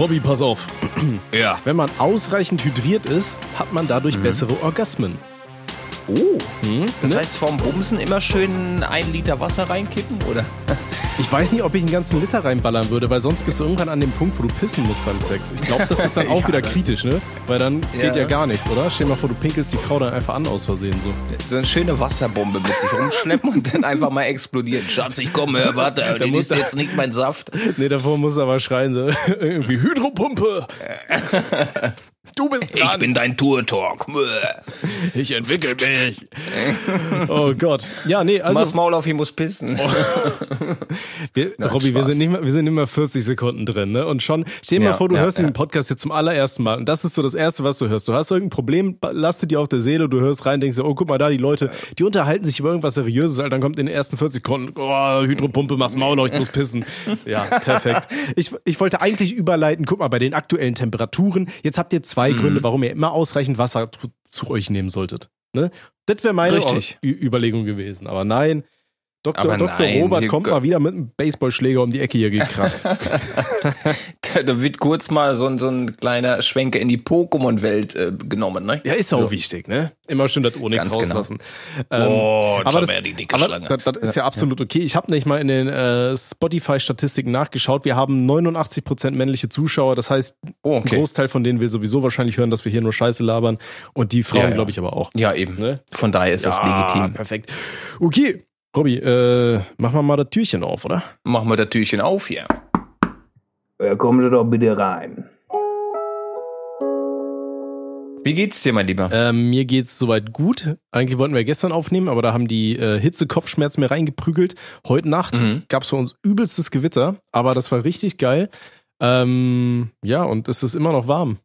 Robby, pass auf. Ja. Wenn man ausreichend hydriert ist, hat man dadurch bessere Orgasmen. Oh. Das ne? heißt, vorm Bumsen immer schön ein Liter Wasser reinkippen, oder? Ich weiß nicht, ob ich einen ganzen Liter reinballern würde, weil sonst bist du irgendwann an dem Punkt, wo du pissen musst beim Sex. Ich glaube, das ist dann auch Ja, wieder kritisch, ne? Weil dann geht ja Ja. gar nichts, oder? Stell dir mal vor, du pinkelst die Frau dann einfach an aus Versehen so. So eine schöne Wasserbombe mit sich rumschleppen und dann einfach mal explodieren. Schatz, ich komme, warte, das muss ist jetzt nicht mein Saft. Nee, davor muss er aber schreien so, irgendwie Hydropumpe. Du bist dran. Ich bin dein Tour-Talk. ich entwickel mich. Oh Gott. Ja, nee, Mach's also Maul auf, ich muss pissen. wir, Nein, Robby, wir sind, nicht mehr, wir sind immer 40 Sekunden drin, ne? Und schon, stell dir mal Ja, vor, du ja, hörst ja. diesen Podcast jetzt zum allerersten Mal und das ist so das Erste, was du hörst. Du hast irgendein Problem, lastet dir auf der Seele, du hörst rein, denkst dir, oh, guck mal da, die Leute, die unterhalten sich über irgendwas Seriöses, Alter, dann kommt in den ersten 40 Sekunden, oh, Hydropumpe, mach's Maul auf, ich muss pissen. Ja, perfekt. Ich, ich wollte eigentlich überleiten, guck mal, bei den aktuellen Temperaturen, jetzt habt ihr Mhm. Zwei Gründe, warum ihr immer ausreichend Wasser zu- euch nehmen solltet. Ne? Das wäre meine Überlegung gewesen. Aber nein, Dr. Aber Dr. nein, Robert kommt mal wieder mit einem Baseballschläger um die Ecke hier gekracht. Da, da wird kurz mal so ein, so ein kleiner Schwenker in die Pokémon-Welt äh, genommen, ne? ja, ist auch wichtig, ne? Immer schön das Onyx Ganz genau. rauslassen. Ähm, Oh, aber das, wieder die dicke aber Schlange. Das, das ist ja, absolut okay. Ich habe nicht mal in den äh, Spotify-Statistiken nachgeschaut. Wir haben 89% männliche Zuschauer. Das heißt, Oh, ein okay. Großteil von denen will sowieso wahrscheinlich hören, dass wir hier nur Scheiße labern. Und die Frauen, Ja, ja. glaube ich, aber auch. Ja, eben. Ne? Von daher ist das legitim. perfekt. Okay, Robby, äh, machen wir mal das Türchen auf, oder? Machen wir das Türchen auf hier. Ja, kommen Sie doch bitte rein. Wie geht's dir, mein Lieber? Ähm, mir geht's soweit gut. Eigentlich wollten wir gestern aufnehmen, aber da haben die äh, Hitze Kopfschmerzen mir reingeprügelt. Heute Nacht Mhm. gab's für uns übelstes Gewitter, aber das war richtig geil. Ähm, ja, und es ist immer noch warm.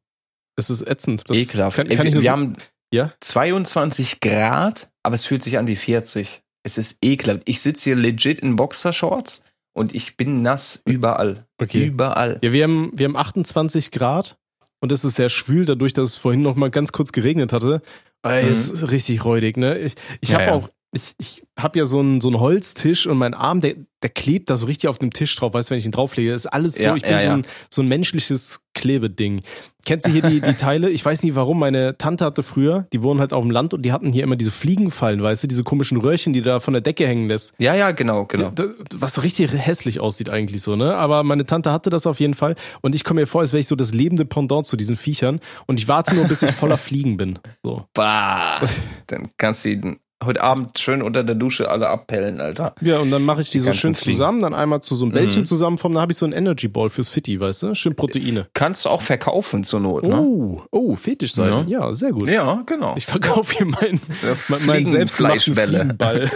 Es ist ätzend. Das Ekelhaft. Kann, kann wir so- haben ja? 22 Grad, aber es fühlt sich an wie 40. Es ist ekelhaft. Ich sitze hier legit in Boxershorts und ich bin nass überall. Okay. Überall. Ja, wir haben, wir haben 28 Grad und es ist sehr schwül, dadurch, dass es vorhin noch mal ganz kurz geregnet hatte. Mhm. Es ist richtig räudig, ne? Ich, ich Ja, habe ja. auch, ich, ich habe ja so einen, so einen Holztisch und mein Arm, der, der klebt da so richtig auf dem Tisch drauf, weißt du, wenn ich ihn drauflege. Das ist alles so, Ja, ich bin ja, so, ein, so ein menschliches Klebeding. Kennst du hier die, die Teile? Ich weiß nicht warum, meine Tante hatte früher, die wohnen halt auf dem Land und die hatten hier immer diese Fliegenfallen, weißt du, diese komischen Röhrchen, die du da von der Decke hängen lässt. Ja, ja, genau, genau. Was so richtig hässlich aussieht eigentlich so, ne? Aber meine Tante hatte das auf jeden Fall und ich komme mir vor, als wäre ich so das lebende Pendant zu diesen Viechern und ich warte nur, bis ich voller Fliegen bin. So. Bah. Dann kannst du ihn heute Abend schön unter der Dusche alle abpellen, Alter. Ja, und dann mache ich die, so ganzen schön Fliegen. zusammen, dann einmal zu so einem Bällchen Mhm. zusammenformen, dann habe ich so ein Energy Ball fürs Fitti, weißt du? Schön Proteine. Kannst du auch verkaufen zur Not, ne? Oh, oh, Fetisch sein. Ja, sehr gut. Ja, genau. Ich verkaufe hier meinen, Ja, mein, Fliegenfleischbälle. Fliegenball.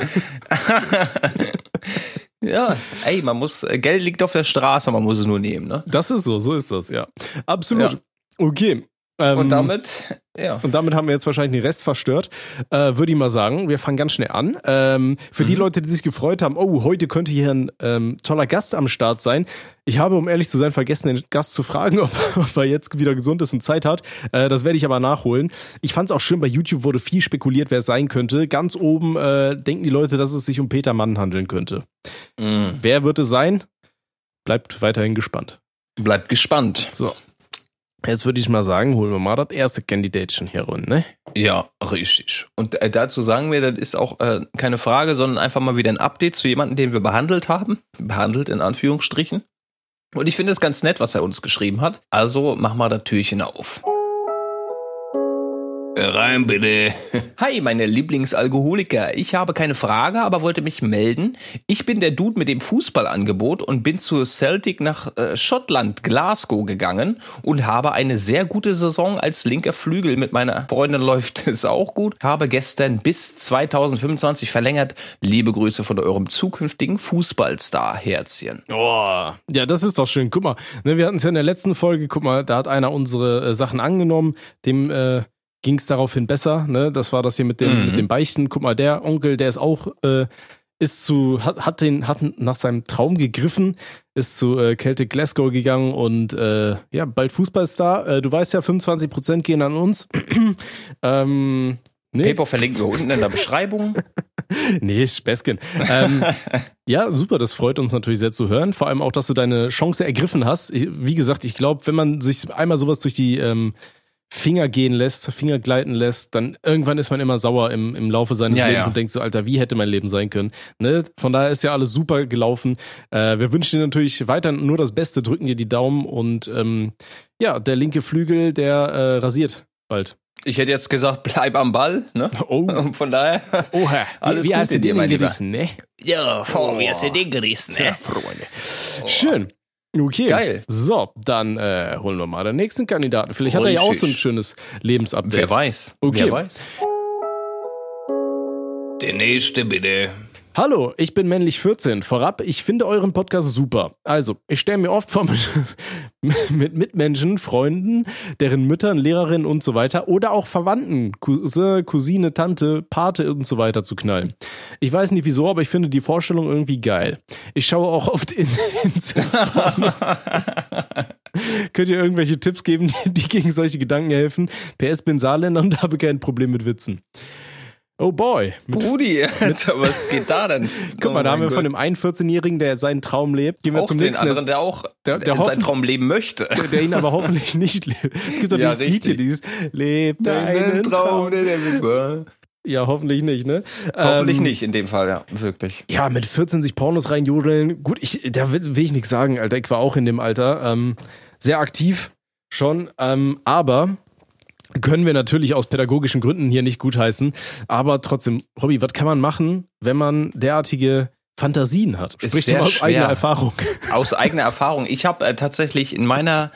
ja, ey, man muss, äh, Geld liegt auf der Straße, man muss es nur nehmen, ne? Das ist so, so ist das, ja. Absolut. Ja. Okay. Ähm, Und damit, ja. Und damit haben wir jetzt wahrscheinlich den Rest verstört. Äh, Würde ich mal sagen, wir fangen ganz schnell an. Ähm, für die Leute, die sich gefreut haben, oh, heute könnte hier ein ähm, toller Gast am Start sein. Ich habe, um ehrlich zu sein, vergessen, den Gast zu fragen, ob, ob er jetzt wieder gesund ist und Zeit hat. Äh, das werde ich aber nachholen. Ich fand es auch schön, bei YouTube wurde viel spekuliert, wer es sein könnte. Ganz oben äh, denken die Leute, dass es sich um Peter Mann handeln könnte. Mhm. Wer wird es sein? Bleibt weiterhin gespannt. Bleibt gespannt. So. Jetzt würde ich mal sagen, holen wir mal das erste Kandidatchen hier runter, ne? Ja, richtig. Und äh, dazu sagen wir, das ist auch äh, keine Frage, sondern einfach mal wieder ein Update zu jemandem, den wir behandelt haben. Behandelt in Anführungsstrichen. Und ich finde es ganz nett, was er uns geschrieben hat. Also mach mal das Türchen auf. Rein bitte. Hi, meine Lieblingsalkoholiker. Ich habe keine Frage, aber wollte mich melden. Ich bin der Dude mit dem Fußballangebot und bin zu Celtic nach äh, Schottland, Glasgow gegangen und habe eine sehr gute Saison als linker Flügel. Mit meiner Freundin läuft es auch gut. Habe gestern bis 2025 verlängert. Liebe Grüße von eurem zukünftigen Fußballstar, Herzchen. Oh, ja, das ist doch schön. Guck mal, ne, wir hatten es ja in der letzten Folge, guck mal, da hat einer unsere äh, Sachen angenommen, dem äh, ging es daraufhin besser, ne? Das war das hier mit dem, Mhm. mit dem Beichten. Guck mal, der Onkel, der ist auch, äh, ist zu, hat, hat den, hat nach seinem Traum gegriffen, ist zu äh, Celtic Glasgow gegangen und äh, ja, bald Fußballstar. Äh, du weißt ja, 25% gehen an uns. ähm, nee, PayPal verlinken wir unten in der Beschreibung. nee, Späßchen. Ähm, ja, super, das freut uns natürlich sehr zu hören. Vor allem auch, dass du deine Chance ergriffen hast. Ich, wie gesagt, ich glaube, wenn man sich einmal sowas durch die ähm, Finger gehen lässt, Finger gleiten lässt, dann irgendwann ist man immer sauer im, im Laufe seines Ja, Lebens ja. und denkt so, Alter, wie hätte mein Leben sein können? Ne? Von daher ist ja alles super gelaufen. Äh, wir wünschen dir natürlich weiter nur das Beste, drücken dir die Daumen und ähm, ja, der linke Flügel, der äh, rasiert bald. Ich hätte jetzt gesagt, bleib am Ball, ne? Oh, Und von daher. oha. Alles wie, wie Gute hast du dir, mein Lieber. gerissen, ne? Ja, oh, wie hast du den gerissen, Ja, ne? Freunde. Schön. Okay. Geil. So, dann äh, holen wir mal den nächsten Kandidaten. Vielleicht hat er ja auch so ein Richtig. schönes Lebensupdate. Wer weiß. Okay. Wer weiß. Der nächste bitte. Hallo, ich bin männlich 14. Vorab, ich finde euren Podcast super. Also, ich stelle mir oft vor, mit, mit Mitmenschen, Freunden, deren Müttern, Lehrerinnen und so weiter oder auch Verwandten, Cousin, Cousine, Tante, Pate und so weiter zu knallen. Ich weiß nicht wieso, aber ich finde die Vorstellung irgendwie geil. Ich schaue auch oft in Inzestpornos. Könnt ihr irgendwelche Tipps geben, die, die gegen solche Gedanken helfen? PS bin Saarländer und habe kein Problem mit Witzen. Oh boy. Mit Brudi, Alter, was geht da denn? Guck mal, Oh da haben wir von Gott. dem einen 14-Jährigen, der seinen Traum lebt. Gehen wir auch zum den nächsten, anderen, der auch der- der seinen Traum leben möchte. der, der ihn aber hoffentlich nicht lebt. Es gibt doch Ja, dieses Lied hier, dieses Lebt deinen Traum. der der war. Ja, hoffentlich nicht, ne? Hoffentlich Ähm, nicht in dem Fall, ja, wirklich. Ja, mit 14 sich Pornos reinjodeln. Gut, ich, da will, will ich nichts sagen, Alter. Ich war auch in dem Alter. Ähm, sehr aktiv schon. Ähm, aber können wir natürlich aus pädagogischen Gründen hier nicht gutheißen. Aber trotzdem, Robby, was kann man machen, wenn man derartige Fantasien hat? Ist Sprich sehr mal aus schwer. eigener Erfahrung. Aus eigener Erfahrung. Ich habe äh, tatsächlich in meiner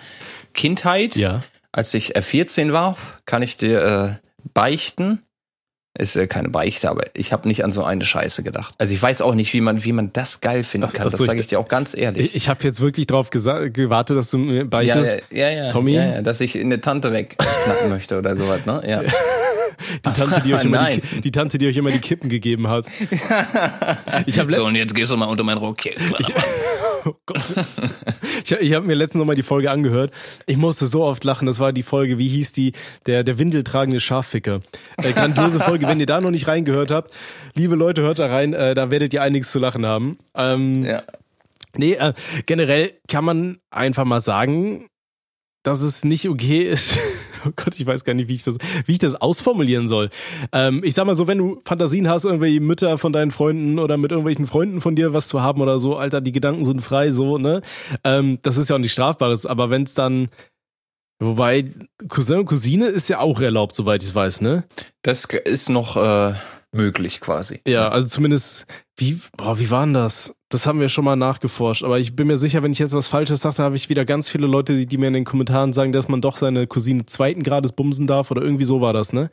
Kindheit, Ja. als ich äh, 14 war, kann ich dir äh, beichten. Ist äh, keine Beichte, aber ich habe nicht an so eine Scheiße gedacht. Also ich weiß auch nicht, wie man, wie man das geil finden Ach, kann. Das so, sage ich- ich dir auch ganz ehrlich. Ich, ich habe jetzt wirklich drauf gewartet, dass du mir beichtest. ja, ja, ja, Tommy? ja, ja, dass ich eine Tante wegknacken möchte oder sowas, ne? Ja. Die Tante, die euch, immer die, die Tante, die euch immer die Kippen gegeben hat. Ich So, und jetzt gehst du mal unter meinen Rock hier. oh Gott. ich, ich habe mir letztens noch mal die Folge angehört. Ich musste so oft lachen. Das war die Folge, wie hieß die? Der, der windeltragende Schafficker. Äh, grandiose Folge. Wenn ihr da noch nicht reingehört habt, liebe Leute, hört da rein. Äh, da werdet ihr einiges zu lachen haben. Ähm, Ja. Nee, äh, generell kann man einfach mal sagen, dass es nicht okay ist. Oh Gott, ich weiß gar nicht, wie ich das, wie ich das ausformulieren soll. Ähm, ich sag mal so, wenn du Fantasien hast, irgendwelche Mütter von deinen Freunden oder mit irgendwelchen Freunden von dir was zu haben oder so, Alter, die Gedanken sind frei, so, ne? Ähm, das ist ja auch nicht strafbares, aber wenn es dann, wobei Cousin und Cousine ist ja auch erlaubt, soweit ich weiß, ne? Das ist noch äh, möglich quasi. Ja, also zumindest, wie, boah, wie war denn das? Das haben wir schon mal nachgeforscht, aber ich bin mir sicher, wenn ich jetzt was Falsches sage, habe ich wieder ganz viele Leute, die, die mir in den Kommentaren sagen, dass man doch seine Cousine zweiten Grades bumsen darf oder irgendwie so war das, ne?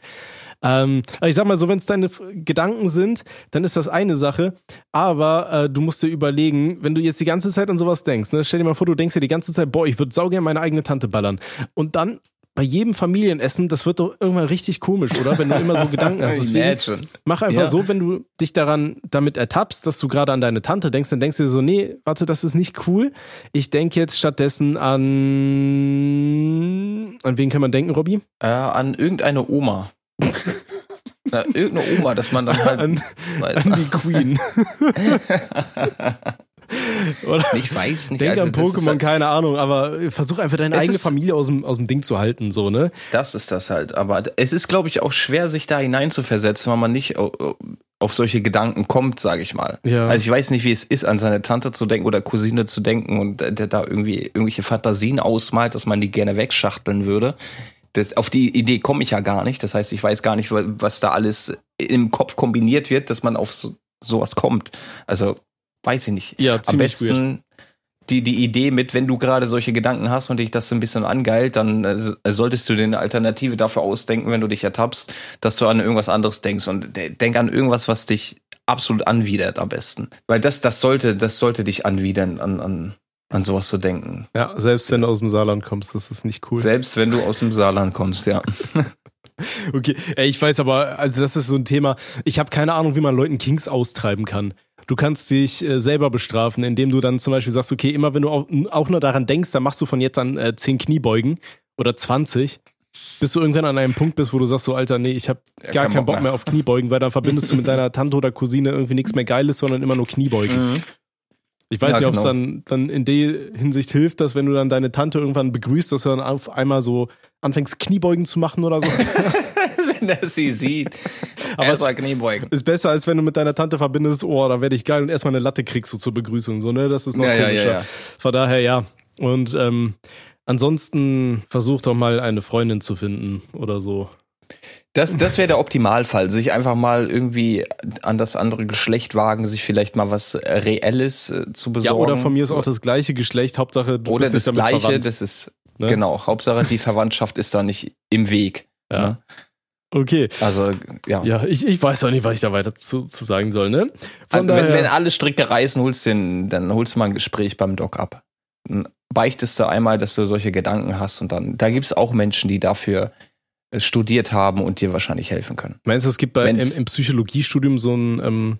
Ähm, aber ich sag mal so, wenn es deine Gedanken sind, dann ist das eine Sache, aber äh, du musst dir überlegen, wenn du jetzt die ganze Zeit an sowas denkst, ne? stell dir mal vor, du denkst dir die ganze Zeit, boah, ich würde saugern meine eigene Tante ballern und dann bei jedem Familienessen, das wird doch irgendwann richtig komisch, oder? Wenn du immer so Gedanken hast. Deswegen. Mach einfach Ja. so, wenn du dich daran damit ertappst, dass du gerade an deine Tante denkst, dann denkst du dir so, nee, warte, das ist nicht cool. Ich denke jetzt stattdessen an an wen kann man denken, Robby? Äh, an irgendeine Oma. Na, irgendeine Oma, dass man dann halt. An, an die Queen. Oder ich weiß nicht. denk also an Pokémon, halt- keine Ahnung, aber versuch einfach deine eigene ist- Familie aus dem, aus dem Ding zu halten, so, ne? Das ist das halt. Aber es ist, glaube ich, auch schwer, sich da hineinzuversetzen, weil man nicht au- auf solche Gedanken kommt, sage ich mal. Ja. Also ich weiß nicht, wie es ist, an seine Tante zu denken oder Cousine zu denken und der da irgendwie irgendwelche Fantasien ausmalt, dass man die gerne wegschachteln würde. Das, auf die Idee komme ich ja gar nicht. Das heißt, ich weiß gar nicht, wa- was da alles im Kopf kombiniert wird, dass man auf so, sowas kommt. Also weiß ich nicht. Ja, Am besten die, die Idee mit, wenn du gerade solche Gedanken hast und dich das so ein bisschen angeilt, dann äh, so- solltest du dir eine Alternative dafür ausdenken, wenn du dich ertappst, dass du an irgendwas anderes denkst und de- denk an irgendwas, was dich absolut anwidert am besten. Weil das, das sollte, das sollte dich anwidern, an, an, an sowas zu denken. Ja, selbst wenn du aus dem Saarland kommst, das ist nicht cool. Selbst wenn du aus dem Saarland kommst, ja. Okay, ich weiß aber, also das ist so ein Thema. Ich habe keine Ahnung, wie man Leuten Kings austreiben kann. Du kannst dich äh, selber bestrafen, indem du dann zum Beispiel sagst, okay, immer wenn du auch, auch nur daran denkst, dann machst du von jetzt an äh, 10 Kniebeugen oder 20. bis du irgendwann an einem Punkt bist, wo du sagst so, Alter, nee, ich habe Ja, gar kein keinen Bock Bock mehr. mehr auf Kniebeugen, weil dann verbindest du mit deiner Tante oder Cousine irgendwie nichts mehr Geiles, sondern immer nur Kniebeugen. Mhm. Ich weiß Ja, nicht, ob es genau. dann, dann in der Hinsicht hilft, dass wenn du dann deine Tante irgendwann begrüßt, dass du dann auf einmal so anfängst, Kniebeugen zu machen oder so. Wenn er sie sieht. Aber war Kniebeugen. ist besser, als wenn du mit deiner Tante verbindest, oh, da werde ich geil und erstmal eine Latte kriegst du zur Begrüßung, so, ne? Das ist noch Ja, ja, komischer. ja, ja. Von daher, ja. Und ähm, ansonsten versuch doch mal eine Freundin zu finden oder so. Das, das wäre der Optimalfall. Sich einfach mal irgendwie an das andere Geschlecht wagen, sich vielleicht mal was Reelles äh, zu Ja, besorgen. oder von mir ist auch das gleiche Geschlecht, Hauptsache du Oder bist das nicht damit Gleiche, verwandt. das ist, Ne? genau, Hauptsache die Verwandtschaft ist da nicht im Weg. Ja. Ne? Okay. Also, ja. Ja, ich, ich weiß auch nicht, was ich da weiter zu, zu sagen soll, ne? Von wenn, daher, wenn alle Stricke reißen, holst du den, dann holst du mal ein Gespräch beim Doc ab. Dann beichtest du einmal, dass du solche Gedanken hast und dann, da gibt's auch Menschen, die dafür äh, studiert haben und dir wahrscheinlich helfen können. meinst du, es gibt bei, im, im Psychologiestudium so ein, ähm,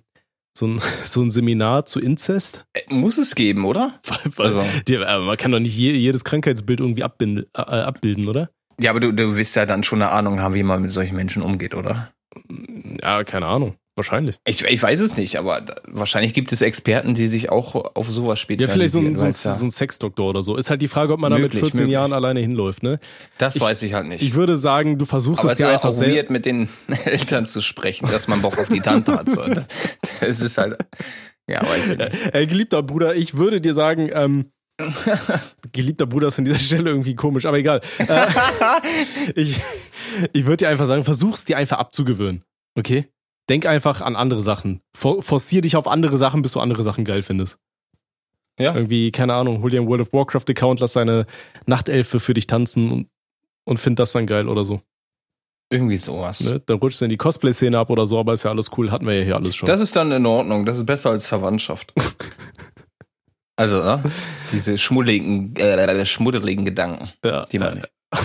so ein, so ein Seminar zu Inzest? Äh, Muss es geben, oder? Also- die, äh, man kann doch nicht je, jedes Krankheitsbild irgendwie abbinden, äh, abbilden, oder? Ja, aber du, du wirst ja dann schon eine Ahnung haben, wie man mit solchen Menschen umgeht, oder? Ja, keine Ahnung. Wahrscheinlich. Ich, ich weiß es nicht, aber da, wahrscheinlich gibt es Experten, die sich auch auf sowas Ja, spezialisieren. vielleicht so ein, so, ein, so ein Sexdoktor oder so. Ist halt die Frage, ob man da mit Möglich, 14 möglich. Jahren alleine hinläuft, ne? das ich- weiß ich halt nicht. Ich würde sagen, du versuchst aber es es ist dir ja einfach auch selbst. weird, mit den Eltern zu sprechen, dass man Bock auf die Tante hat. So. Das, das ist halt, ja, weiß ich nicht. Äh, geliebter Bruder, ich würde dir sagen, ähm, geliebter Bruder ist an dieser Stelle irgendwie komisch, aber egal. Äh, ich ich würde dir einfach sagen, versuch's dir einfach abzugewöhnen. Okay? Denk einfach an andere Sachen. For forcier dich auf andere Sachen, bis du andere Sachen geil findest. Ja. Irgendwie, keine Ahnung, hol dir einen World of Warcraft-Account, lass deine Nachtelfe für dich tanzen und, und find das dann geil oder so. Irgendwie sowas. Ne? Dann rutschst du in die Cosplay-Szene ab oder so, aber ist ja alles cool, hatten wir ja hier alles schon. Das ist dann in Ordnung. Das ist besser als Verwandtschaft. Also, ne? diese schmuddeligen, äh, schmuddeligen Gedanken, ja, die man. ja,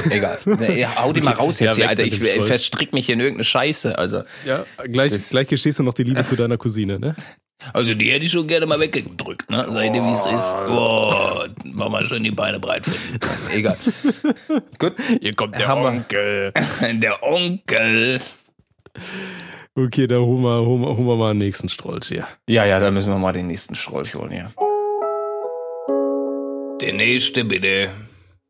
Egal. Nee, ja, hau die mal raus jetzt Ja, hier, Alter. Ich verstrick mich in irgendeine Scheiße. Also, ja, gleich, Das- gleich gestehst du noch die Liebe zu deiner Cousine, ne? also die hätte ich schon gerne mal weggedrückt, ne? Seid ihr, wie es ist. Oh, mach mal schön die Beine breit finden. Egal. Gut. Hier kommt der Onkel. Der Onkel. Okay, da holen wir, holen, wir, holen wir mal einen nächsten Strolch hier. Ja, ja, da müssen wir mal den nächsten Strolch holen, ja. Der nächste bitte.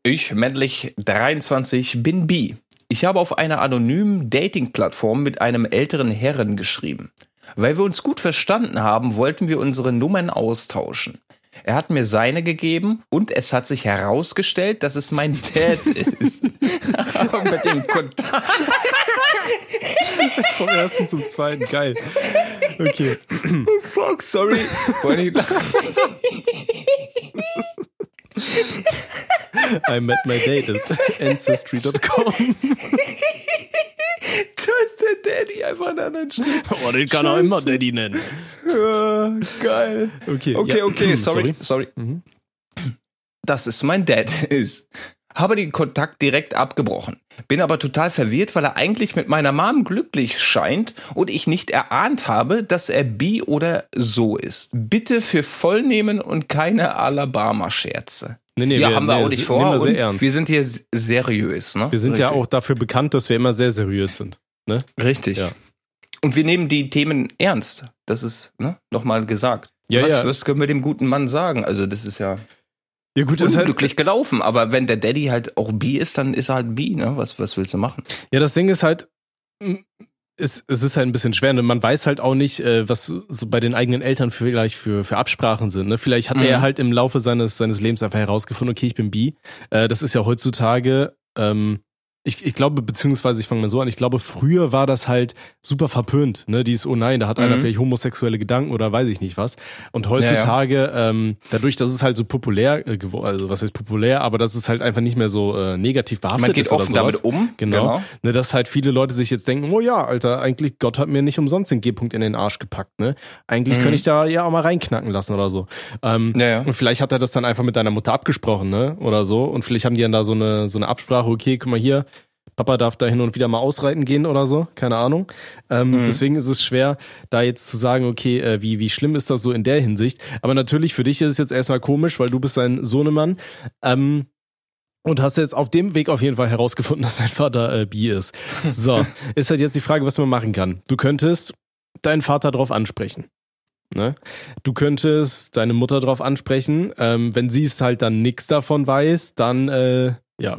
Ich, männlich 23, bin bi. Ich habe auf einer anonymen Dating-Plattform mit einem älteren Herren geschrieben. Weil wir uns gut verstanden haben, wollten wir unsere Nummern austauschen. Er hat mir seine gegeben und es hat sich herausgestellt, dass es mein Dad ist. Aber mit dem Kontakt. Vom ersten zum zweiten, geil. Okay. Fuck, sorry. Wollte ich lachen. I met my date at ancestry.com. Da ist der Daddy einfach an der anderen Stelle. Oh, den kann er immer Daddy nennen. Ja, geil. Okay, Okay, ja. okay, sorry, sorry. Mhm. Das ist mein Dad ist. Habe den Kontakt direkt abgebrochen. Bin aber total verwirrt, weil er eigentlich mit meiner Mom glücklich scheint und ich nicht erahnt habe, dass er bi oder so ist. Bitte für voll nehmen und keine Alabama-Scherze. Nee, nee, ja, wir- haben wir nee, auch nicht vor. wir sehr ernst. Wir sind hier seriös, ne? Wir sind ja Richtig. auch dafür bekannt, dass wir immer sehr seriös sind. Ne? Richtig. Ja. Und wir nehmen die Themen ernst. Das ist ne, nochmal gesagt. Ja, was, ja. was können wir dem guten Mann sagen? Also, das ist ja Ja, gut, das ist halt, unglücklich gelaufen. Aber wenn der Daddy halt auch bi ist, dann ist er halt bi. Ne? Was, was willst du machen? ja, das Ding ist halt, es, es ist halt ein bisschen schwer. Ne? Man weiß halt auch nicht, äh, was so bei den eigenen Eltern vielleicht für, für Absprachen sind. Ne? Vielleicht hat Mhm. er halt im Laufe seines, seines Lebens einfach herausgefunden, okay, ich bin bi. Äh, das ist ja heutzutage, ähm, ich, ich glaube, beziehungsweise ich fange mal so an, ich glaube, früher war das halt super verpönt, ne? Dieses, oh nein, da hat einer Mhm. vielleicht homosexuelle Gedanken oder weiß ich nicht was. Und heutzutage, ähm, dadurch, dass es halt so populär äh, geworden, also was heißt populär, aber das ist halt einfach nicht mehr so äh, negativ behaftet Man geht ist offen damit um. Genau. Ne, dass halt viele Leute sich jetzt denken, oh ja, Alter, eigentlich Gott hat mir nicht umsonst den G-Punkt in den Arsch gepackt, ne? Eigentlich Mhm. könnte ich da ja auch mal reinknacken lassen oder so. Ähm, Ja, ja. Und vielleicht hat er das dann einfach mit deiner Mutter abgesprochen, ne? Oder so. Und vielleicht haben die dann da so eine, so eine Absprache, okay, guck mal hier, Papa darf da hin und wieder mal ausreiten gehen oder so, keine Ahnung. Ähm, Mhm. Deswegen ist es schwer, da jetzt zu sagen, okay, äh, wie, wie schlimm ist das so in der Hinsicht. Aber natürlich für dich ist es jetzt erstmal komisch, weil du bist ein Sohnemann. Ähm, Und hast jetzt auf dem Weg auf jeden Fall herausgefunden, dass dein Vater äh, bi ist. So, ist halt jetzt die Frage, was man machen kann. Du könntest deinen Vater drauf ansprechen. Ne? Du könntest deine Mutter drauf ansprechen. Ähm, wenn sie es halt dann nichts davon weiß, dann äh, ja,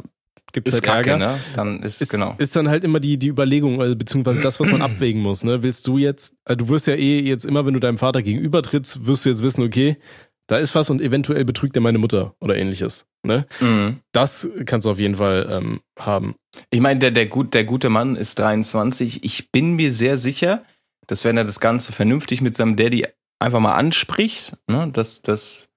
gibt es halt Kacke, Ärger. ne? Dann ist, Ist, genau. ist dann halt immer die, die Überlegung, äh, beziehungsweise das, was man abwägen muss. Ne? Willst du jetzt, äh, du wirst ja eh jetzt immer, wenn du deinem Vater gegenüber trittst, wirst du jetzt wissen, okay, da ist was und eventuell betrügt er meine Mutter oder ähnliches. Ne? Mhm. Das kannst du auf jeden Fall ähm, haben. Ich meine, der, der, gut, der gute Mann ist 23. Ich bin mir sehr sicher, dass wenn er das Ganze vernünftig mit seinem Daddy einfach mal anspricht, ne, dass, dass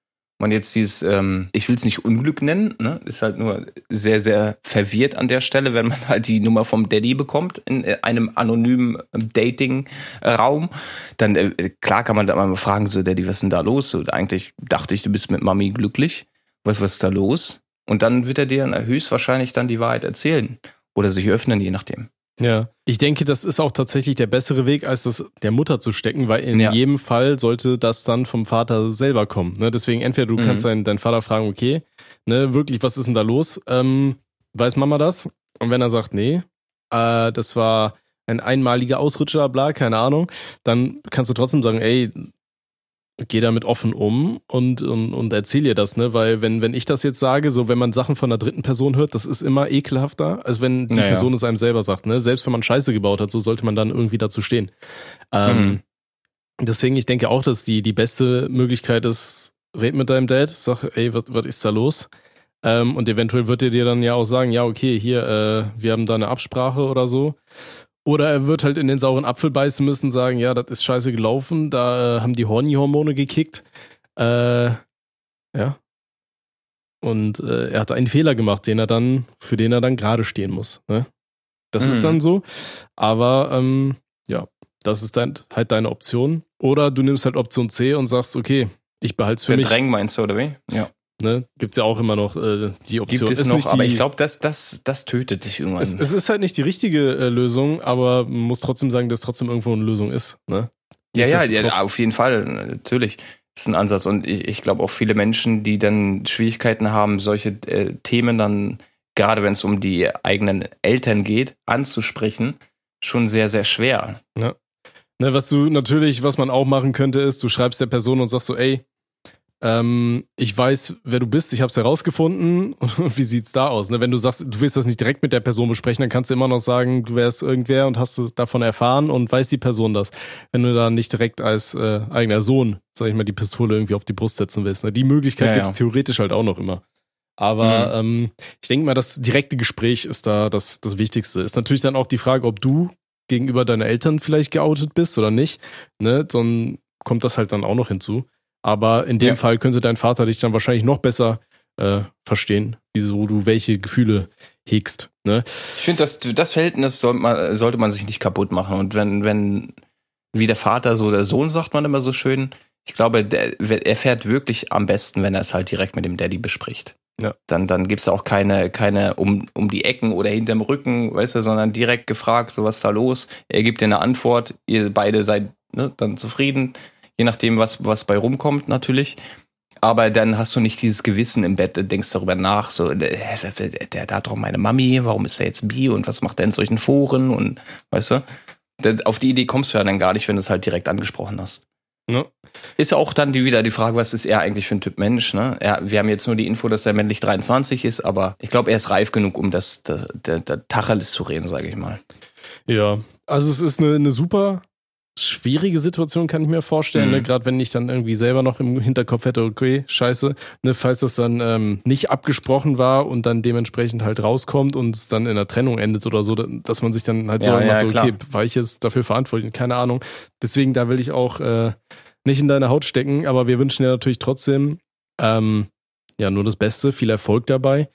man jetzt dieses, ähm, ich will es nicht Unglück nennen, ne, ist halt nur sehr, sehr verwirrt an der Stelle, wenn man halt die Nummer vom Daddy bekommt in äh, einem anonymen ähm, Dating-Raum. Dann, äh, klar kann man da mal fragen, so, Daddy, was ist denn da los? So, eigentlich dachte ich, du bist mit Mami glücklich. Was, was ist da los? Und dann wird er dir höchstwahrscheinlich dann die Wahrheit erzählen. Oder sich öffnen, je nachdem. Ja. Ich denke, das ist auch tatsächlich der bessere Weg, als das der Mutter zu stecken, weil in Ja. jedem Fall sollte das dann vom Vater selber kommen. Ne? Deswegen entweder du Mhm. kannst deinen, deinen Vater fragen, okay, ne, wirklich, was ist denn da los? Ähm, weiß Mama das? Und wenn er sagt, nee, äh, das war ein einmaliger Ausrutscher, bla, keine Ahnung, dann kannst du trotzdem sagen, ey, geh damit offen um und, und, und erzähl ihr das, ne? Weil wenn, wenn ich das jetzt sage, so wenn man Sachen von einer dritten Person hört, das ist immer ekelhafter, als wenn die Naja. Person es einem selber sagt, ne? Selbst wenn man Scheiße gebaut hat, so sollte man dann irgendwie dazu stehen. Ähm, Mhm. Deswegen, ich denke auch, dass die, die beste Möglichkeit ist, red mit deinem Dad, sag, ey, was, was ist da los? Ähm, und eventuell wird er dir dann ja auch sagen, ja, okay, hier, äh, wir haben da eine Absprache oder so. Oder er wird halt in den sauren Apfel beißen müssen, sagen, ja, das ist scheiße gelaufen, da äh, haben die Horny-Hormone gekickt. Äh, ja. Und äh, er hat einen Fehler gemacht, den er dann, für den er dann gerade stehen muss. Ne? Das ist Mhm. dann so. Aber ähm, ja, das ist dann halt deine Option. Oder du nimmst halt Option C und sagst, okay, ich behalte es für mich. Verdrängen meinst du, oder wie? Ja. Ne? Gibt's ja auch immer noch äh, die Option. Gibt es Ist noch, nicht aber die- ich glaube, das, das, das tötet dich irgendwann. es, es ist halt nicht die richtige äh, Lösung, aber man muss trotzdem sagen, dass trotzdem irgendwo eine Lösung ist. Ne? ja, ja, ja, auf jeden Fall, natürlich. Das ist ein Ansatz. Und ich, ich glaube auch viele Menschen, die dann Schwierigkeiten haben, solche äh, Themen dann, gerade wenn es um die eigenen Eltern geht, anzusprechen, schon sehr, sehr schwer. Ne, was du natürlich, was man auch machen könnte, ist, du schreibst der Person und sagst so, ey, ähm, ich weiß, wer du bist, ich habe es herausgefunden. Und wie sieht's da aus? Ne? Wenn du sagst, du willst das nicht direkt mit der Person besprechen, dann kannst du immer noch sagen, du wärst irgendwer und hast es davon erfahren und weiß die Person das. Wenn du da nicht direkt als äh, eigener Sohn, sag ich mal, die Pistole irgendwie auf die Brust setzen willst. Ne? Die Möglichkeit Ja, gibt ja. es theoretisch halt auch noch immer. Aber ähm, ich denke mal, das direkte Gespräch ist da das, das Wichtigste. Ist natürlich dann auch die Frage, ob du gegenüber deiner Eltern vielleicht geoutet bist oder nicht. Ne? Dann kommt das halt dann auch noch hinzu. Aber in dem Ja. Fall könnte dein Vater dich dann wahrscheinlich noch besser äh, verstehen, wieso du welche Gefühle hegst. Ne? Ich finde, das, das Verhältnis soll man, sollte man sich nicht kaputt machen. Und wenn, wenn, wie der Vater, so der Sohn, sagt man immer so schön, ich glaube, der, er fährt wirklich am besten, wenn er es halt direkt mit dem Daddy bespricht. Ja. Dann, dann gibt's auch keine, keine um, um die Ecken oder hinterm Rücken, weißt du, sondern direkt gefragt, so was ist da los. Er gibt dir eine Antwort, ihr beide seid ne, dann zufrieden, je nachdem, was, was bei rumkommt natürlich. Aber dann hast du nicht dieses Gewissen im Bett, denkst darüber nach, so, der, der, der, der hat doch meine Mami, warum ist er jetzt bi und was macht er in solchen Foren und, weißt du? Auf die Idee kommst du ja dann gar nicht, wenn du es halt direkt angesprochen hast. Ja. Ist ja auch dann die, wieder die Frage, was ist er eigentlich für ein Typ Mensch, ne? Er, wir haben jetzt nur die Info, dass er männlich 23 ist, aber ich glaube, er ist reif genug, um das, der, der, der Tacheles zu reden, sage ich mal. Ja, also es ist eine, eine super schwierige Situation, kann ich mir vorstellen. Mhm. Ne? Gerade wenn ich dann irgendwie selber noch im Hinterkopf hätte, okay, scheiße, ne? falls das dann ähm, nicht abgesprochen war und dann dementsprechend halt rauskommt und es dann in einer Trennung endet oder so, dass man sich dann halt Ja, Sorgen ja, so, okay, war ich jetzt dafür verantwortlich? Keine Ahnung. Deswegen, da will ich auch äh, nicht in deine Haut stecken, aber wir wünschen dir natürlich trotzdem ähm, ja nur das Beste, viel Erfolg dabei.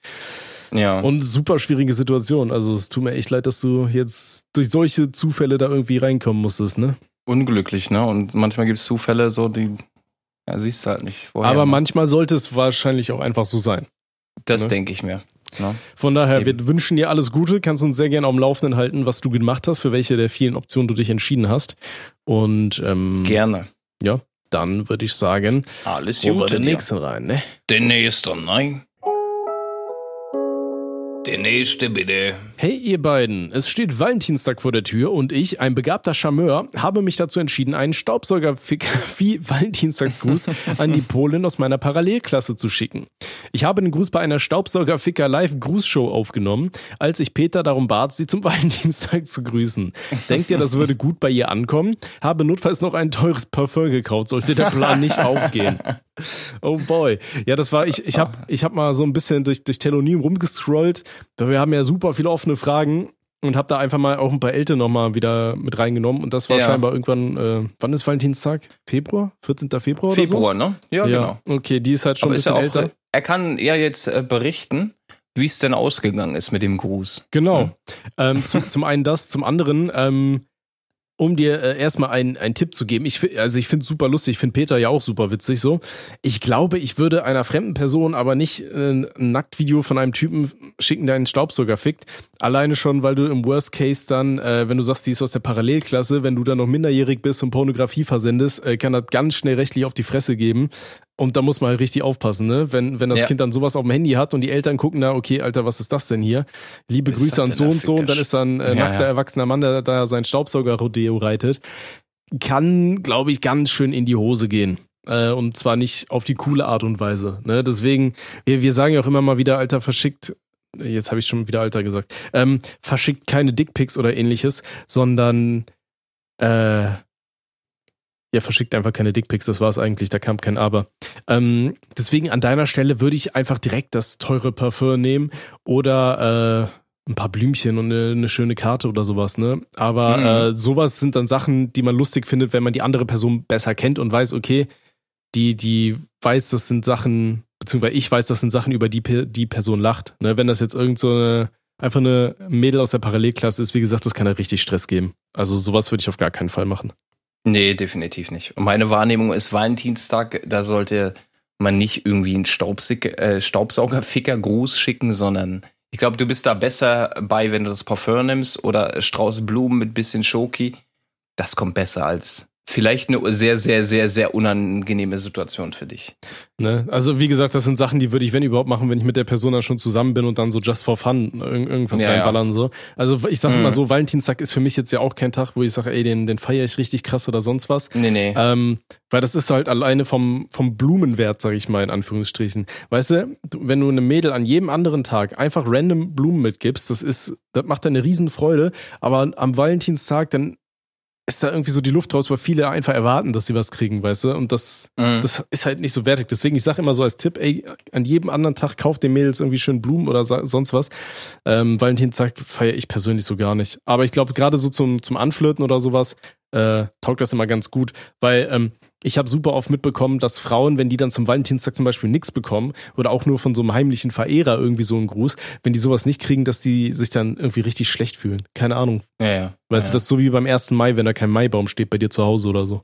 Ja. Und super schwierige Situation. Also es tut mir echt leid, dass du jetzt durch solche Zufälle da irgendwie reinkommen musstest, ne? unglücklich, ne? Und manchmal gibt es Zufälle, so die, ja, siehst du halt nicht. Vorher Aber mal. manchmal sollte es wahrscheinlich auch einfach so sein. das ne? denke ich mir. Ne? Von daher, Eben. wir wünschen dir alles Gute, kannst uns sehr gerne am Laufenden halten, was du gemacht hast, für welche der vielen Optionen du dich entschieden hast. Und ähm, Gerne. dann würde ich sagen, Alles Gute den nächsten rein, ne? Den nächsten, nein. Der nächste bitte. Hey ihr beiden, es steht Valentinstag vor der Tür und ich, ein begabter Charmeur, habe mich dazu entschieden, einen Staubsaugerfick wie Valentinstagsgruß an die Polin aus meiner Parallelklasse zu schicken. Ich habe den Gruß bei einer Staubsaugerficker Live Grußshow aufgenommen, als ich Peter darum bat, sie zum Valentinstag zu grüßen. Denkt ihr, das würde gut bei ihr ankommen? Habe notfalls noch ein teures Parfum gekauft, sollte der Plan nicht aufgehen. Oh boy. Ja, das war, ich, ich habe ich hab mal so ein bisschen durch, durch Telonym rumgescrollt. Wir haben ja super viele offene Fragen und habe da einfach mal auch ein paar Eltern nochmal wieder mit reingenommen. Und das war Ja. scheinbar irgendwann, äh, wann ist Valentinstag? Februar? 14. Februar Februar, oder ne? so? Ja, genau. Okay, die ist halt schon Aber ein ja bisschen auch, älter. er kann ja jetzt äh, berichten, wie es denn ausgegangen ist mit dem Gruß. Genau. Ähm, zum, zum einen das, zum anderen, ähm, um dir äh, erstmal einen, einen Tipp zu geben. Ich, also ich finde es super lustig, ich finde Peter ja auch super witzig so. Ich glaube, ich würde einer fremden Person aber nicht äh, ein Nacktvideo von einem Typen schicken, der einen Staubsauger fickt. Alleine schon, weil du im Worst Case dann, äh, wenn du sagst, die ist aus der Parallelklasse, wenn du dann noch minderjährig bist und Pornografie versendest, äh, kann das ganz schnell rechtlich auf die Fresse geben. Und da muss man halt richtig aufpassen, ne? Wenn, wenn das Ja. Kind dann sowas auf dem Handy hat und die Eltern gucken da, okay, Alter, was ist das denn hier? Liebe Was Grüße an so und so und dann ist da ein äh, Ja, nackter ja. erwachsener Mann, der da sein Staubsauger-Rodeo reitet. Kann, glaube ich, ganz schön in die Hose gehen. Äh, und zwar nicht auf die coole Art und Weise. Ne? Deswegen, wir, wir sagen ja auch immer mal wieder, Alter, verschickt, jetzt habe ich schon wieder Alter gesagt, ähm, verschickt keine Dickpics oder ähnliches, sondern äh, ja, verschickt einfach keine Dickpics, das war es eigentlich, da kam kein Aber. Ähm, deswegen an deiner Stelle würde ich einfach direkt das teure Parfum nehmen oder äh, ein paar Blümchen und eine, eine schöne Karte oder sowas, ne? Aber Mhm. äh, sowas sind dann Sachen, die man lustig findet, wenn man die andere Person besser kennt und weiß, okay, die, die weiß, das sind Sachen, beziehungsweise ich weiß, das sind Sachen, über die die Person lacht. Ne? Wenn das jetzt irgend so eine, einfach eine Mädel aus der Parallelklasse ist, wie gesagt, das kann ja richtig Stress geben. Also sowas würde ich auf gar keinen Fall machen. Nee, definitiv nicht. Und meine Wahrnehmung ist Valentinstag, da sollte man nicht irgendwie einen äh, Staubsaugerficker-Gruß schicken, sondern ich glaube, du bist da besser bei, wenn du das Parfum nimmst oder Strauß Blumen mit bisschen Schoki. Das kommt besser als vielleicht eine sehr, sehr, sehr, sehr unangenehme Situation für dich. Ne? Also wie gesagt, das sind Sachen, die würde ich, wenn überhaupt, machen, wenn ich mit der Person dann schon zusammen bin und dann so just for fun irg irgendwas Ja, ja. reinballern. So. Also ich sage Mhm. immer so, Valentinstag ist für mich jetzt ja auch kein Tag, wo ich sage, ey, den, den feiere ich richtig krass oder sonst was. Nee, nee. Ähm, weil das ist halt alleine vom, vom Blumenwert, sag ich mal, in Anführungsstrichen. Weißt du, wenn du einem Mädel an jedem anderen Tag einfach random Blumen mitgibst, das ist, das macht eine Riesenfreude, aber am Valentinstag, dann ist da irgendwie so die Luft raus, weil viele einfach erwarten, dass sie was kriegen, weißt du? Und das, Mhm. das ist halt nicht so wertig. Deswegen, ich sage immer so als Tipp, ey, an jedem anderen Tag kauft den Mädels irgendwie schön Blumen oder sonst was. Ähm, Valentinstag feiere ich persönlich so gar nicht. Aber ich glaube, gerade so zum, zum Anflirten oder sowas, äh, taugt das immer ganz gut, weil ähm, ich habe super oft mitbekommen, dass Frauen, wenn die dann zum Valentinstag zum Beispiel nichts bekommen oder auch nur von so einem heimlichen Verehrer irgendwie so einen Gruß, wenn die sowas nicht kriegen, dass die sich dann irgendwie richtig schlecht fühlen. Keine Ahnung. ja, ja. Weißt ja. du, das ist so wie beim 1. Mai, wenn da kein Maibaum steht bei dir zu Hause oder so.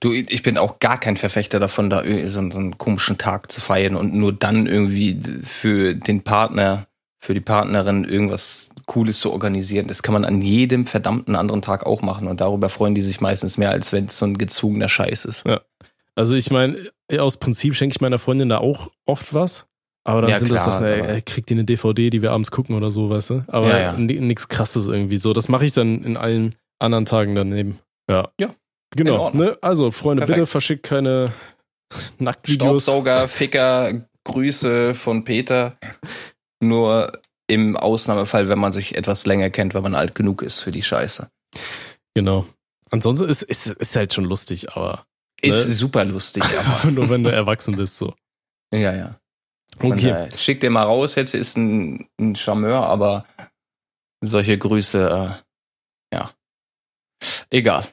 Du, ich bin auch gar kein Verfechter davon, da so, so einen komischen Tag zu feiern und nur dann irgendwie für den Partner, für die Partnerin irgendwas Cooles zu organisieren. Das kann man an jedem verdammten anderen Tag auch machen und darüber freuen die sich meistens mehr, als wenn es so ein gezwungener Scheiß ist. Also ich meine, aus Prinzip schenke ich meiner Freundin da auch oft was. Aber dann Ja, sind das klar, Sachen, ey, kriegt die eine DVD, die wir abends gucken oder so, weißt du? Aber Ja, ja. ni- nix krasses irgendwie so. Das mache ich dann in allen anderen Tagen daneben. Ja. Ja. Genau. Ne? Also, Freunde, Perfekt. bitte verschickt keine Nacktvideos. Staubsauger, Ficker, Grüße von Peter. Nur im Ausnahmefall, wenn man sich etwas länger kennt, weil man alt genug ist für die Scheiße. Genau. Ansonsten ist, ist, ist halt schon lustig, aber Ist Ne? super lustig, aber nur wenn du erwachsen bist, so. ja, ja. Man, Okay. äh, schick dir mal raus, jetzt ist ein, ein Charmeur, aber solche Grüße, äh, ja. Egal.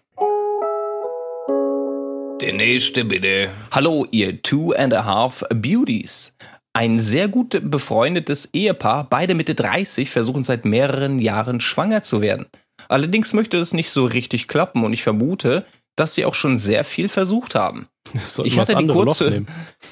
Der nächste bitte. Hallo, ihr Two and a Half Beauties. Ein sehr gut befreundetes Ehepaar, beide Mitte 30, versuchen seit mehreren Jahren schwanger zu werden. Allerdings möchte es nicht so richtig klappen und ich vermute, dass sie auch schon sehr viel versucht haben. Sollten Ich hatte die kurze-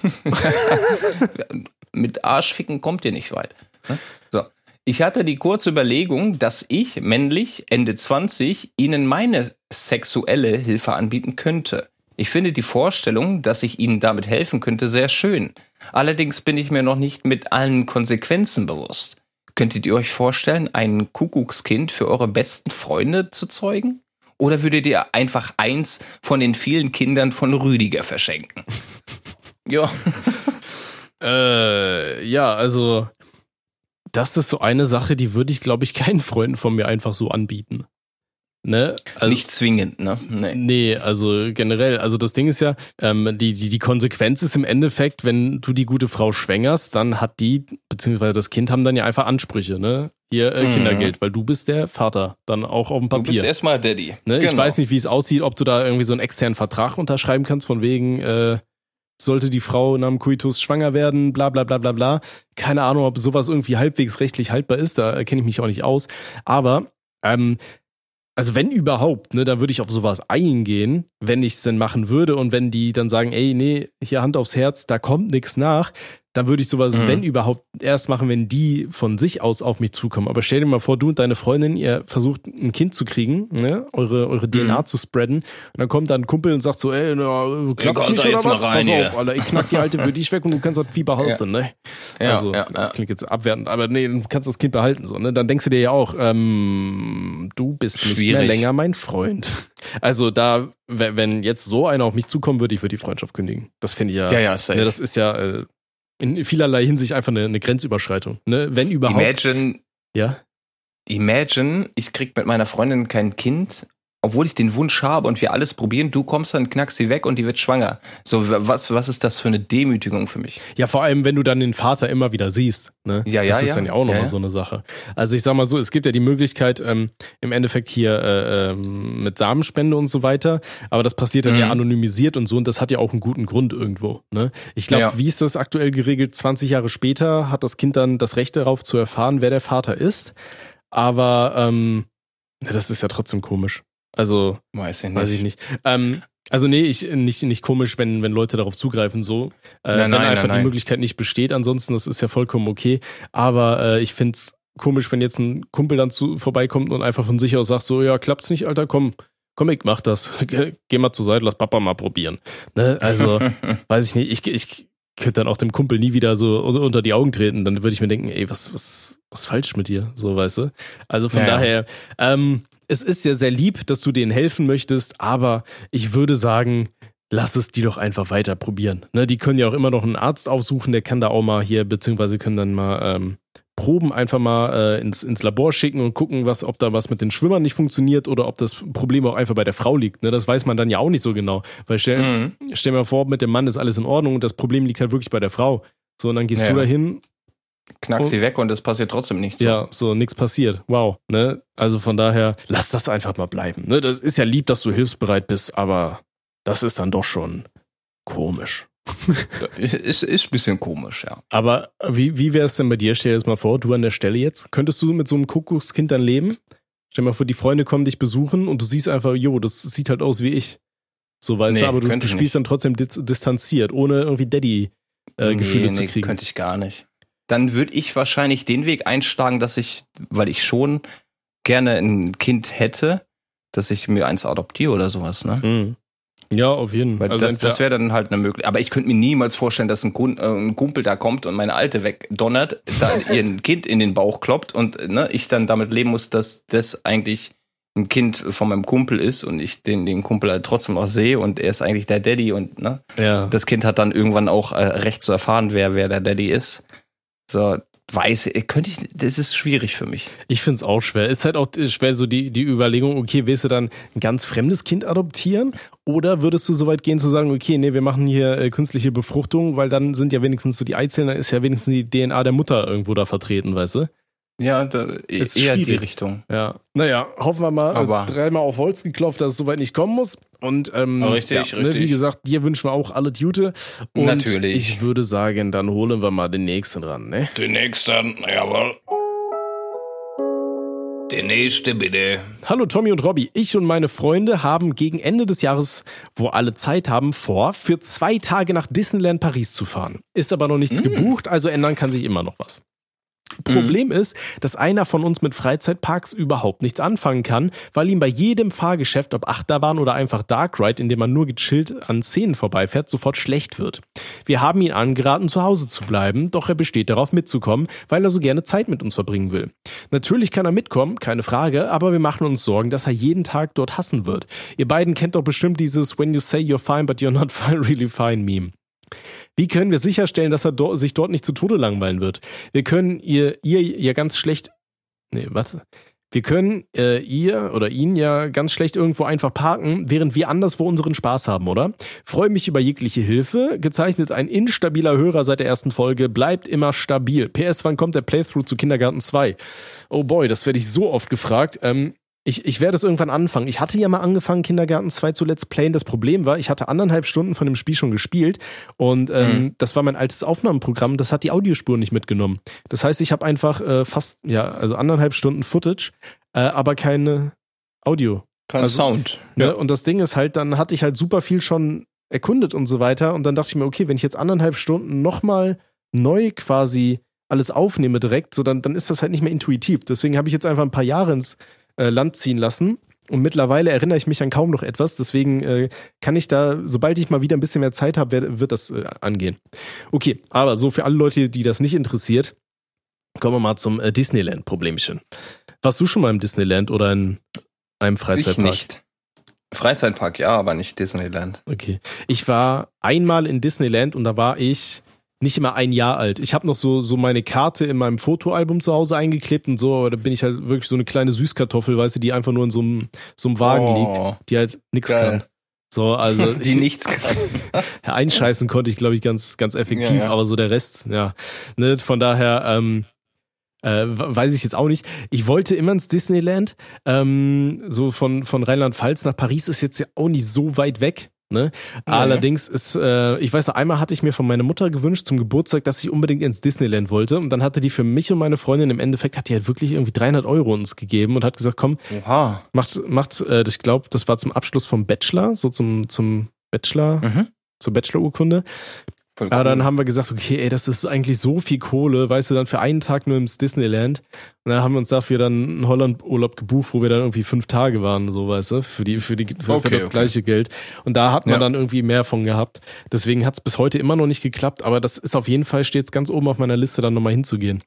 mit Arschficken kommt ihr nicht weit. ne? So. Ich hatte die kurze Überlegung, dass ich, männlich, Ende 20, ihnen meine sexuelle Hilfe anbieten könnte. Ich finde die Vorstellung, dass ich ihnen damit helfen könnte, sehr schön. Allerdings bin ich mir noch nicht mit allen Konsequenzen bewusst. Könntet ihr euch vorstellen, ein Kuckuckskind für eure besten Freunde zu zeugen? Oder würdet ihr einfach eins von den vielen Kindern von Rüdiger verschenken? ja. äh, ja, also das ist so eine Sache, die würde ich, glaube ich, keinen Freunden von mir einfach so anbieten. Ne? Also, nicht zwingend, ne? Nee. nee, also generell. Also das Ding ist ja, ähm, die, die, die Konsequenz ist im Endeffekt, wenn du die gute Frau schwängerst, dann hat die, beziehungsweise das Kind haben dann ja einfach Ansprüche, ne? Hier äh, mhm. Kindergeld, weil du bist der Vater, dann auch auf dem Papier. Du bist erstmal Daddy. Ne? Genau. Ich weiß nicht, wie es aussieht, ob du da irgendwie so einen externen Vertrag unterschreiben kannst, von wegen, äh, sollte die Frau nach dem Coitus schwanger werden, bla bla bla bla bla. Keine Ahnung, ob sowas irgendwie halbwegs rechtlich haltbar ist, da kenne ich mich auch nicht aus. Aber ähm, also wenn überhaupt, ne, da würde ich auf sowas eingehen, wenn ich es denn machen würde und wenn die dann sagen, ey, nee, hier Hand aufs Herz, da kommt nichts nach, dann würde ich sowas, mhm. wenn überhaupt, erst machen, wenn die von sich aus auf mich zukommen. Aber stell dir mal vor, du und deine Freundin, ihr versucht ein Kind zu kriegen, ne? eure, eure DNA mhm. zu spreaden. Und dann kommt da ein Kumpel und sagt so, ey, na, klappt's nicht oder was? Rein, Pass ja. auf, Alter, ich knack die alte für dich weg und du kannst das Vieh behalten, ja. ne? Ja, also, ja, das klingt jetzt abwertend, aber nee, du kannst das Kind behalten, so, ne? Dann denkst du dir ja auch, ähm, du bist Schwierig. nicht mehr länger mein Freund. Also da, wenn jetzt so einer auf mich zukommen würde, ich würde die Freundschaft kündigen. Das finde ich ja. Ja, ja. Ne, das ist ja, äh, in vielerlei Hinsicht einfach eine, eine Grenzüberschreitung. Ne? Wenn überhaupt. Imagine. Ja. Imagine, ich krieg mit meiner Freundin kein Kind obwohl ich den Wunsch habe und wir alles probieren, du kommst dann, knackst sie weg und die wird schwanger. So, was, was ist das für eine Demütigung für mich? Ja, vor allem, wenn du dann den Vater immer wieder siehst. Ne? Ja, ja, Das ist ja. dann ja auch nochmal ja, so eine Sache. Also ich sag mal so, es gibt ja die Möglichkeit, ähm, im Endeffekt hier äh, ähm, mit Samenspende und so weiter, aber das passiert dann mhm. ja anonymisiert und so und das hat ja auch einen guten Grund irgendwo. Ne? Ich glaube, ja. wie ist das aktuell geregelt? 20 Jahre später hat das Kind dann das Recht darauf zu erfahren, wer der Vater ist. Aber ähm, das ist ja trotzdem komisch. Also weiß ich nicht. Weiß ich nicht. Ähm, also nee, ich nicht nicht komisch, wenn wenn Leute darauf zugreifen so, äh, nein, wenn nein, einfach nein, die Möglichkeit nicht besteht. Ansonsten, das ist ja vollkommen okay. Aber äh, ich find's komisch, wenn jetzt ein Kumpel dann zu vorbeikommt und einfach von sich aus sagt so, ja klappt's nicht, Alter, komm, komm, ich mach das. Geh mal zur Seite, lass Papa mal probieren. Ne? Also weiß ich nicht. Ich ich könnte dann auch dem Kumpel nie wieder so unter die Augen treten. Dann würde ich mir denken, ey, was was was falsch mit dir, so weißt du. Also von ja, daher. Ähm, es ist ja sehr lieb, dass du denen helfen möchtest, aber ich würde sagen, lass es die doch einfach weiter probieren. Ne, die können ja auch immer noch einen Arzt aufsuchen, der kann da auch mal hier, beziehungsweise können dann mal ähm, Proben einfach mal äh, ins, ins Labor schicken und gucken, was, ob da was mit den Schwimmern nicht funktioniert oder ob das Problem auch einfach bei der Frau liegt. Ne? Das weiß man dann ja auch nicht so genau. Weil stell, mhm. stell mir vor, mit dem Mann ist alles in Ordnung und das Problem liegt halt wirklich bei der Frau. So, und dann gehst ja. du dahin knack sie weg und es passiert trotzdem nichts. Ja, so nichts passiert. Wow, ne? Also von daher, lass das einfach mal bleiben. Ne? Das ist ja lieb, dass du hilfsbereit bist, aber das ist dann doch schon komisch. ist, ist ein bisschen komisch, ja. Aber wie, wie wäre es denn bei dir? Stell dir das mal vor, du an der Stelle jetzt. Könntest du mit so einem Kuckuckskind dann leben? Stell dir mal vor, die Freunde kommen dich besuchen und du siehst einfach, jo, das sieht halt aus wie ich. So weißt nee, du, aber du, du spielst nicht. dann trotzdem distanziert, ohne irgendwie Daddy-Gefühle äh, nee, zu kriegen. Nee, könnte ich gar nicht dann würde ich wahrscheinlich den Weg einschlagen, dass ich, weil ich schon gerne ein Kind hätte, dass ich mir eins adoptiere oder sowas, ne? Mhm. Ja, auf jeden Fall. Also das, das wäre dann halt eine Möglichkeit. Aber ich könnte mir niemals vorstellen, dass ein, äh, ein, Kumpel da kommt und meine Alte wegdonnert, da ihr Kind in den Bauch kloppt und ne, ich dann damit leben muss, dass das eigentlich ein Kind von meinem Kumpel ist und ich den, den Kumpel halt trotzdem auch sehe und er ist eigentlich der Daddy und ne, ja. das Kind hat dann irgendwann auch äh, Recht zu erfahren, wer, wer der Daddy ist. So, weiß, könnte ich, das ist schwierig für mich. Ich finde es auch schwer. Ist halt auch schwer so die, die Überlegung, okay, willst du dann ein ganz fremdes Kind adoptieren? Oder würdest du so weit gehen zu sagen, okay, nee, wir machen hier äh, künstliche Befruchtung, weil dann sind ja wenigstens so die Eizellen, dann ist ja wenigstens die DNA der Mutter irgendwo da vertreten, weißt du? Ja, da, ist eher schwierig. die Richtung. Ja. Naja, hoffen wir mal, Aber dreimal auf Holz geklopft, dass es soweit nicht kommen muss. Und ähm, richtig, ja, richtig. Ne, wie gesagt, dir wünschen wir auch alle Jute. Und Natürlich. Ich würde sagen, dann holen wir mal den nächsten ran, ne? Den nächsten, jawohl. Der nächste bitte. Hallo Tommy und Robby. Ich und meine Freunde haben gegen Ende des Jahres, wo alle Zeit haben, vor, für zwei Tage nach Disneyland Paris zu fahren. Ist aber noch nichts mm. gebucht, also ändern kann sich immer noch was. Problem mhm. ist, dass einer von uns mit Freizeitparks überhaupt nichts anfangen kann, weil ihm bei jedem Fahrgeschäft, ob Achterbahn oder einfach Dark Ride, in dem man nur gechillt an Szenen vorbeifährt, sofort schlecht wird. Wir haben ihn angeraten, zu Hause zu bleiben, doch er besteht darauf mitzukommen, weil er so gerne Zeit mit uns verbringen will. Natürlich kann er mitkommen, keine Frage, aber wir machen uns Sorgen, dass er jeden Tag dort hassen wird. Ihr beiden kennt doch bestimmt dieses When you say you're fine, but you're not fine, really fine Meme. Wie können wir sicherstellen, dass er do sich dort nicht zu Tode langweilen wird? Wir können ihr, ihr ja ganz schlecht. Nee, was? Wir können äh, ihr oder ihn ja ganz schlecht irgendwo einfach parken, während wir anderswo unseren Spaß haben, oder? Freue mich über jegliche Hilfe. Gezeichnet ein instabiler Hörer seit der ersten Folge. Bleibt immer stabil. PS, wann kommt der Playthrough zu Kindergarten 2? Oh boy, das werde ich so oft gefragt. Ähm, ich, ich werde es irgendwann anfangen. Ich hatte ja mal angefangen, Kindergarten 2 zu Let's Playen. Das Problem war, ich hatte anderthalb Stunden von dem Spiel schon gespielt und ähm, mhm. das war mein altes Aufnahmeprogramm. Das hat die Audiospur nicht mitgenommen. Das heißt, ich habe einfach äh, fast, ja, also anderthalb Stunden Footage, äh, aber keine Audio. Kein also, Sound. Ne, ja. Und das Ding ist halt, dann hatte ich halt super viel schon erkundet und so weiter. Und dann dachte ich mir, okay, wenn ich jetzt anderthalb Stunden nochmal neu quasi alles aufnehme direkt, so dann, dann ist das halt nicht mehr intuitiv. Deswegen habe ich jetzt einfach ein paar Jahre ins äh, Land ziehen lassen. Und mittlerweile erinnere ich mich an kaum noch etwas. Deswegen äh, kann ich da, sobald ich mal wieder ein bisschen mehr Zeit habe, wird das äh, angehen. Okay, aber so für alle Leute, die das nicht interessiert, kommen wir mal zum äh, Disneyland-Problemchen. Warst du schon mal im Disneyland oder in einem Freizeitpark? Ich nicht. Freizeitpark, ja, aber nicht Disneyland. Okay. Ich war einmal in Disneyland und da war ich nicht immer ein Jahr alt. Ich habe noch so, so meine Karte in meinem Fotoalbum zu Hause eingeklebt und so, aber da bin ich halt wirklich so eine kleine Süßkartoffel, weißt du, die einfach nur in so einem, so einem Wagen oh, liegt, die halt nichts kann. So, also die ich, nichts kann. einscheißen konnte ich, glaube ich, ganz, ganz effektiv, ja, ja. aber so der Rest, ja. Ne, von daher, ähm, äh, weiß ich jetzt auch nicht. Ich wollte immer ins Disneyland. Ähm, so von, von Rheinland-Pfalz nach Paris ist jetzt ja auch nicht so weit weg. Ne? Ja, Allerdings ist, äh, ich weiß noch, einmal hatte ich mir von meiner Mutter gewünscht zum Geburtstag, dass ich unbedingt ins Disneyland wollte. Und dann hatte die für mich und meine Freundin im Endeffekt, hat die halt wirklich irgendwie 300 Euro uns gegeben und hat gesagt, komm, Oha. macht, macht, äh, ich glaube, das war zum Abschluss vom Bachelor, so zum, zum Bachelor, mhm. zur Bachelorurkunde. Cool. Aber dann haben wir gesagt, okay, ey, das ist eigentlich so viel Kohle, weißt du, dann für einen Tag nur ins Disneyland. Und dann haben wir uns dafür dann einen Holland-Urlaub gebucht, wo wir dann irgendwie fünf Tage waren, so weißt du, für die, für die, für, okay, für das okay. gleiche Geld. Und da hat man ja. dann irgendwie mehr von gehabt. Deswegen hat es bis heute immer noch nicht geklappt, aber das ist auf jeden Fall, steht ganz oben auf meiner Liste, dann nochmal hinzugehen.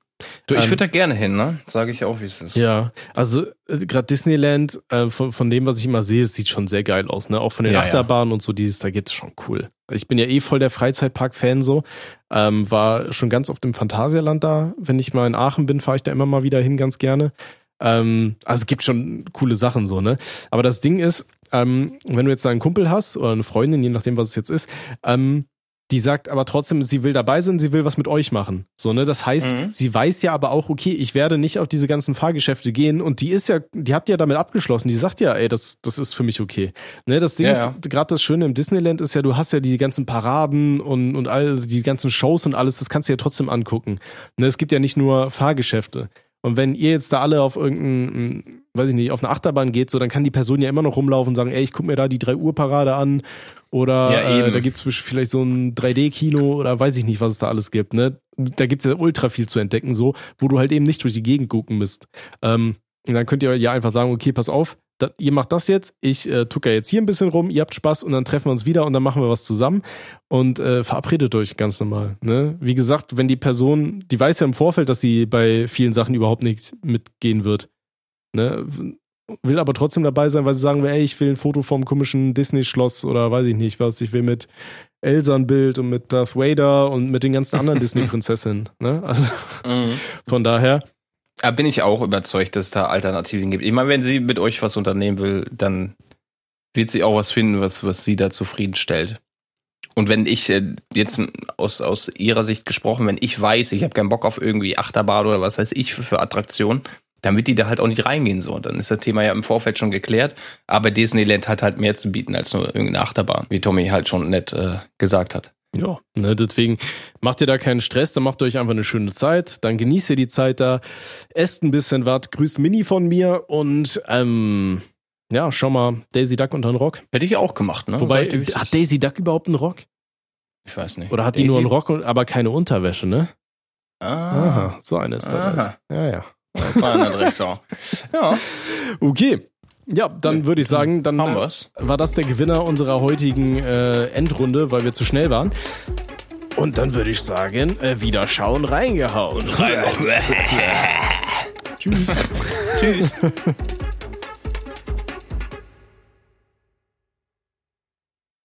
Du, ich ähm, würde da gerne hin, ne? Sage ich auch, wie es ist. Ja, also äh, gerade Disneyland, äh, von, von dem, was ich immer sehe, sieht schon sehr geil aus, ne? Auch von den ja, Achterbahnen ja. und so, dieses, da gibt's schon cool. Ich bin ja eh voll der Freizeitpark-Fan so. Ähm, war schon ganz oft im Phantasialand da. Wenn ich mal in Aachen bin, fahre ich da immer mal wieder hin, ganz gerne. Ähm, also es gibt schon coole Sachen so, ne? Aber das Ding ist, ähm, wenn du jetzt einen Kumpel hast oder eine Freundin, je nachdem, was es jetzt ist, ähm, die sagt aber trotzdem, sie will dabei sein, sie will was mit euch machen. So, ne? Das heißt, mhm. sie weiß ja aber auch, okay, ich werde nicht auf diese ganzen Fahrgeschäfte gehen und die ist ja, die habt ja damit abgeschlossen. Die sagt ja, ey, das, das ist für mich okay. Ne? Das Ding ja, ist, ja. gerade das Schöne im Disneyland ist ja, du hast ja die ganzen Paraden und, und all die ganzen Shows und alles, das kannst du ja trotzdem angucken. Ne? Es gibt ja nicht nur Fahrgeschäfte. Und wenn ihr jetzt da alle auf irgendein, weiß ich nicht, auf eine Achterbahn geht, so, dann kann die Person ja immer noch rumlaufen und sagen, ey, ich guck mir da die 3 Uhr Parade an oder ja, äh, da gibt's vielleicht so ein 3D-Kino oder weiß ich nicht, was es da alles gibt. Ne? Da gibt's ja ultra viel zu entdecken, so, wo du halt eben nicht durch die Gegend gucken müsst. Ähm, und dann könnt ihr ja einfach sagen, okay, pass auf, da, ihr macht das jetzt, ich äh, tucker jetzt hier ein bisschen rum, ihr habt Spaß und dann treffen wir uns wieder und dann machen wir was zusammen und äh, verabredet euch ganz normal. Ne? Wie gesagt, wenn die Person, die weiß ja im Vorfeld, dass sie bei vielen Sachen überhaupt nicht mitgehen wird. Ne? Will aber trotzdem dabei sein, weil sie sagen, ey, ich will ein Foto vom komischen Disney-Schloss oder weiß ich nicht was, ich will mit Elsa ein Bild und mit Darth Vader und mit den ganzen anderen Disney-Prinzessinnen. Ne? Also mhm. von daher da bin ich auch überzeugt, dass es da Alternativen gibt. Ich meine, wenn sie mit euch was unternehmen will, dann wird sie auch was finden, was, was sie da zufriedenstellt. Und wenn ich äh, jetzt aus, aus ihrer Sicht gesprochen, wenn ich weiß, ich habe keinen Bock auf irgendwie Achterbahn oder was weiß ich für, für Attraktionen, wird die da halt auch nicht reingehen so. Dann ist das Thema ja im Vorfeld schon geklärt. Aber Disneyland hat halt mehr zu bieten als nur irgendeine Achterbahn, wie Tommy halt schon nett äh, gesagt hat. Ja, ne, deswegen macht ihr da keinen Stress, dann macht ihr euch einfach eine schöne Zeit, dann genießt ihr die Zeit da, esst ein bisschen was, grüßt Mini von mir und ähm, ja, schau mal, Daisy Duck unter den Rock. Hätte ich auch gemacht, ne? Wobei, hat Daisy Duck überhaupt einen Rock? Ich weiß nicht. Oder hat Daisy? die nur einen Rock, aber keine Unterwäsche, ne? Ah, Aha, so eine ist das. Ja, ja. Feiner Drecksau. Ja, Okay. Ja, dann würde ich sagen, dann äh, war das der Gewinner unserer heutigen äh, Endrunde, weil wir zu schnell waren. Und dann würde ich sagen, äh, wieder schauen, reingehauen. Tschüss. Tschüss.